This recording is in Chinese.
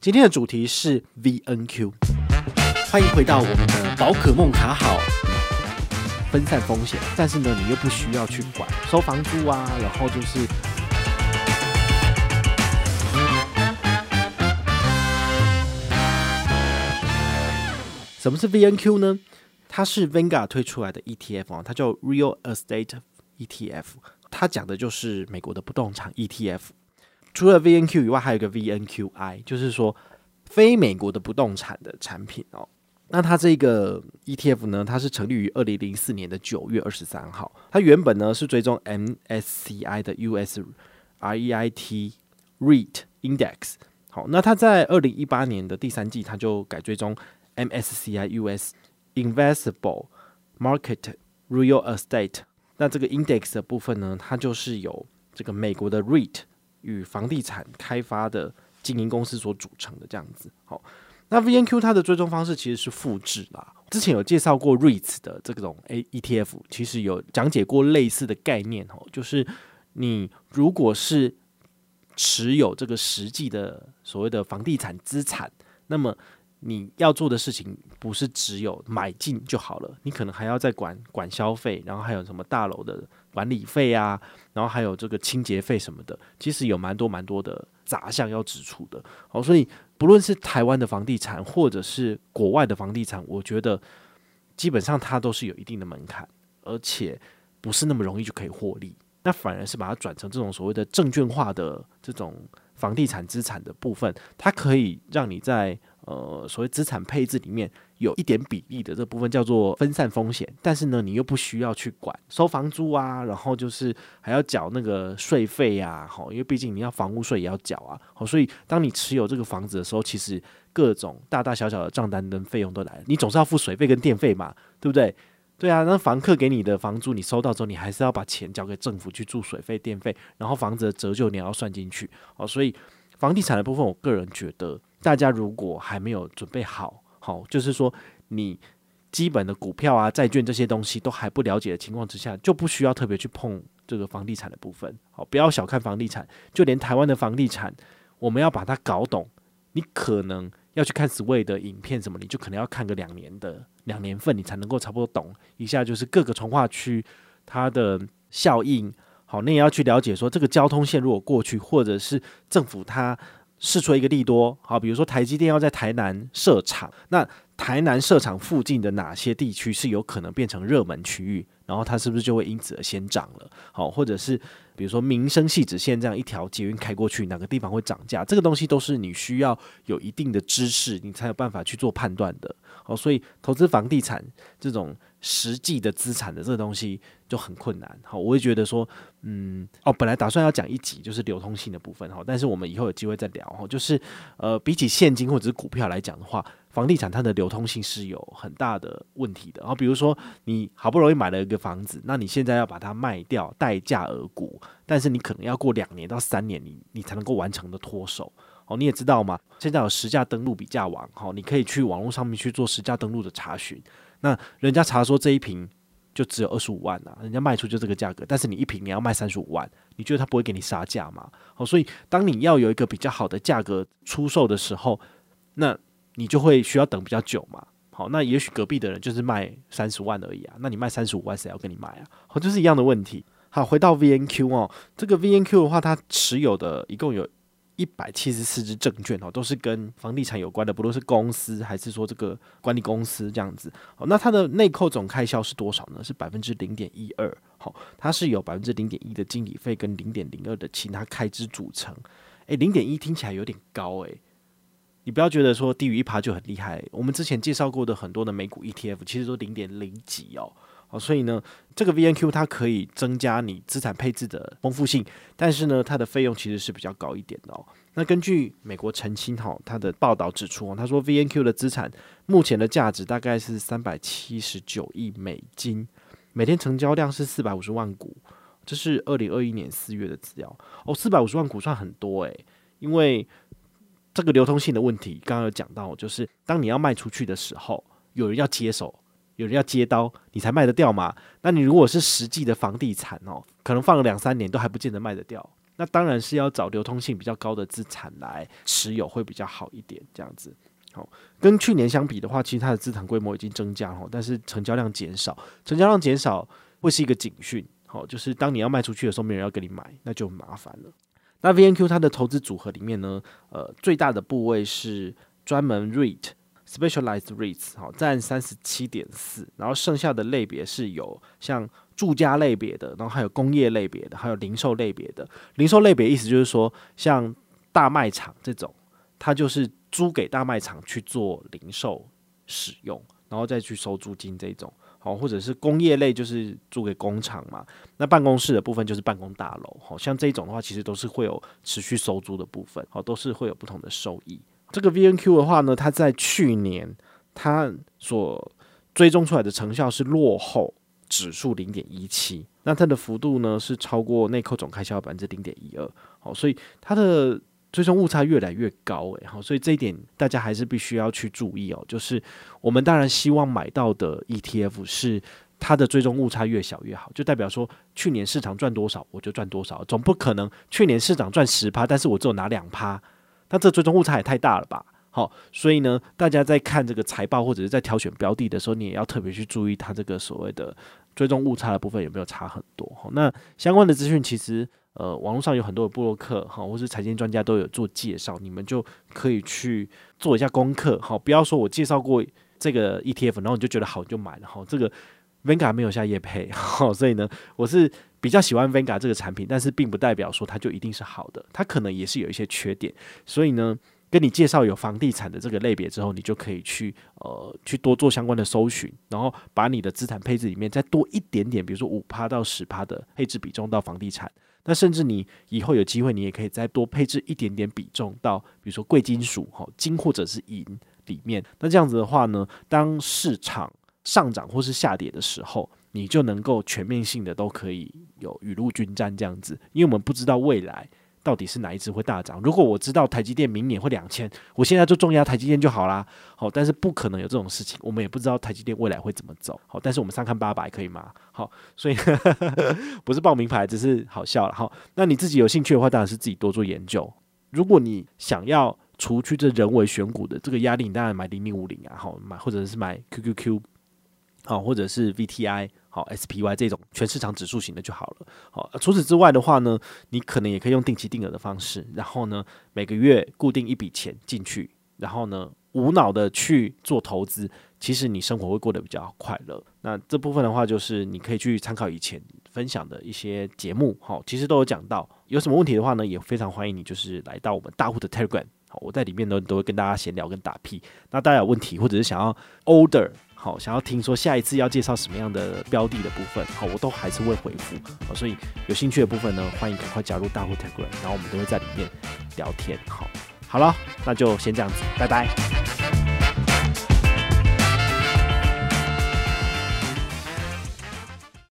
今天的主题是 VNQ，欢迎回到我们的宝可梦卡好，分散风险，但是呢，你又不需要去管收房租啊，然后就是什么是 VNQ 呢？它是 Vanguard 推出来的 ETF 啊，它叫 Real Estate ETF，它讲的就是美国的不动产 ETF。除了 VNQ 以外，还有一个 VNQI，就是说非美国的不动产的产品哦。那它这个 ETF 呢，它是成立于二零零四年的九月二十三号。它原本呢是追踪 MSCI 的 US REIT REIT Index。好，那它在二零一八年的第三季，它就改追踪 MSCI US Investable Market Real Estate。那这个 Index 的部分呢，它就是有这个美国的 REIT。与房地产开发的经营公司所组成的这样子，好，那 VNQ 它的追踪方式其实是复制啦。之前有介绍过 REITs 的这种 A ETF，其实有讲解过类似的概念哦，就是你如果是持有这个实际的所谓的房地产资产，那么你要做的事情不是只有买进就好了，你可能还要再管管消费，然后还有什么大楼的。管理费啊，然后还有这个清洁费什么的，其实有蛮多蛮多的杂项要支出的。好，所以不论是台湾的房地产，或者是国外的房地产，我觉得基本上它都是有一定的门槛，而且不是那么容易就可以获利。那反而是把它转成这种所谓的证券化的这种房地产资产的部分，它可以让你在呃所谓资产配置里面。有一点比例的这部分叫做分散风险，但是呢，你又不需要去管收房租啊，然后就是还要缴那个税费呀，好，因为毕竟你要房屋税也要缴啊，好，所以当你持有这个房子的时候，其实各种大大小小的账单跟费用都来了，你总是要付水费跟电费嘛，对不对？对啊，那房客给你的房租你收到之后，你还是要把钱交给政府去住水费、电费，然后房子的折旧你要算进去，好，所以房地产的部分，我个人觉得大家如果还没有准备好。好，就是说你基本的股票啊、债券这些东西都还不了解的情况之下，就不需要特别去碰这个房地产的部分。好，不要小看房地产，就连台湾的房地产，我们要把它搞懂，你可能要去看 Sway 的影片什么，你就可能要看个两年的两年份，你才能够差不多懂一下，就是各个重划区它的效应。好，那也要去了解说这个交通线如果过去，或者是政府它。试出一个利多，好，比如说台积电要在台南设厂，那台南设厂附近的哪些地区是有可能变成热门区域？然后它是不是就会因此而先涨了？好，或者是比如说民生系直线这样一条捷运开过去，哪个地方会涨价？这个东西都是你需要有一定的知识，你才有办法去做判断的。好，所以投资房地产这种实际的资产的这个东西就很困难。好，我会觉得说，嗯，哦，本来打算要讲一集就是流通性的部分，哈，但是我们以后有机会再聊。哈，就是呃，比起现金或者是股票来讲的话。房地产它的流通性是有很大的问题的，然后比如说你好不容易买了一个房子，那你现在要把它卖掉，待价而沽，但是你可能要过两年到三年，你你才能够完成的脱手。哦，你也知道吗？现在有实价登录比价网，哈，你可以去网络上面去做实价登录的查询。那人家查说这一瓶就只有二十五万啊，人家卖出就这个价格，但是你一瓶你要卖三十五万，你觉得他不会给你杀价吗？哦，所以当你要有一个比较好的价格出售的时候，那你就会需要等比较久嘛？好，那也许隔壁的人就是卖三十万而已啊，那你卖三十五万，谁要跟你买啊？好，就是一样的问题。好，回到 VNQ 哦，这个 VNQ 的话，它持有的一共有一百七十四支证券哦，都是跟房地产有关的，不论是公司还是说这个管理公司这样子。好，那它的内扣总开销是多少呢？是百分之零点一二。好，它是有百分之零点一的经理费跟零点零二的其他开支组成。诶，零点一听起来有点高诶。你不要觉得说低于一趴就很厉害，我们之前介绍过的很多的美股 ETF 其实都零点零几哦，好，所以呢，这个 VNQ 它可以增加你资产配置的丰富性，但是呢，它的费用其实是比较高一点的哦。那根据美国澄清哈它的报道指出哦，他说 VNQ 的资产目前的价值大概是三百七十九亿美金，每天成交量是四百五十万股，这是二零二一年四月的资料哦，四百五十万股算很多诶，因为。这个流通性的问题，刚刚有讲到，就是当你要卖出去的时候，有人要接手，有人要接刀，你才卖得掉嘛。那你如果是实际的房地产哦，可能放了两三年都还不见得卖得掉。那当然是要找流通性比较高的资产来持有会比较好一点，这样子。好，跟去年相比的话，其实它的资产规模已经增加哦，但是成交量减少，成交量减少会是一个警讯。好，就是当你要卖出去的时候，没人要跟你买，那就麻烦了。那 VNQ 它的投资组合里面呢，呃，最大的部位是专门 REIT，Specialized REITs，好，占三十七点四，然后剩下的类别是有像住家类别的，然后还有工业类别的，还有零售类别的。零售类别意思就是说，像大卖场这种，它就是租给大卖场去做零售使用，然后再去收租金这种。好，或者是工业类，就是租给工厂嘛。那办公室的部分就是办公大楼，好像这种的话，其实都是会有持续收租的部分，好，都是会有不同的收益。这个 VNQ 的话呢，它在去年它所追踪出来的成效是落后指数零点一七，那它的幅度呢是超过内扣总开销百分之零点一二，好，所以它的。追踪误差越来越高，诶，好，所以这一点大家还是必须要去注意哦。就是我们当然希望买到的 ETF 是它的追踪误差越小越好，就代表说去年市场赚多少我就赚多少，总不可能去年市场赚十趴，但是我只有拿两趴，那这追踪误差也太大了吧？好，所以呢，大家在看这个财报或者是在挑选标的的时候，你也要特别去注意它这个所谓的追踪误差的部分有没有差很多。好，那相关的资讯其实。呃，网络上有很多的部落客哈，或是财经专家都有做介绍，你们就可以去做一下功课哈。不要说我介绍过这个 ETF，然后你就觉得好就买了哈。这个 Venga 没有下业配哈，所以呢，我是比较喜欢 Venga 这个产品，但是并不代表说它就一定是好的，它可能也是有一些缺点。所以呢，跟你介绍有房地产的这个类别之后，你就可以去呃去多做相关的搜寻，然后把你的资产配置里面再多一点点，比如说五趴到十趴的配置比重到房地产。那甚至你以后有机会，你也可以再多配置一点点比重到，比如说贵金属、哈金或者是银里面。那这样子的话呢，当市场上涨或是下跌的时候，你就能够全面性的都可以有雨露均沾这样子，因为我们不知道未来。到底是哪一支会大涨？如果我知道台积电明年会两千，我现在就重压台积电就好啦。好，但是不可能有这种事情，我们也不知道台积电未来会怎么走。好，但是我们上看八百可以吗？好，所以 不是报名牌，只是好笑了。好，那你自己有兴趣的话，当然是自己多做研究。如果你想要除去这人为选股的这个压力，你当然买零零五零啊，好买或者是买 QQQ，好或者是 VTI。好，SPY 这种全市场指数型的就好了。好，除此之外的话呢，你可能也可以用定期定额的方式，然后呢，每个月固定一笔钱进去，然后呢，无脑的去做投资，其实你生活会过得比较快乐。那这部分的话，就是你可以去参考以前分享的一些节目，好，其实都有讲到。有什么问题的话呢，也非常欢迎你，就是来到我们大户的 Telegram，好，我在里面呢都会跟大家闲聊跟打屁。那大家有问题或者是想要 order。好，想要听说下一次要介绍什么样的标的的部分，好，我都还是会回复。好，所以有兴趣的部分呢，欢迎赶快加入大户 Telegram，然后我们都会在里面聊天。好，好了，那就先这样子，拜拜。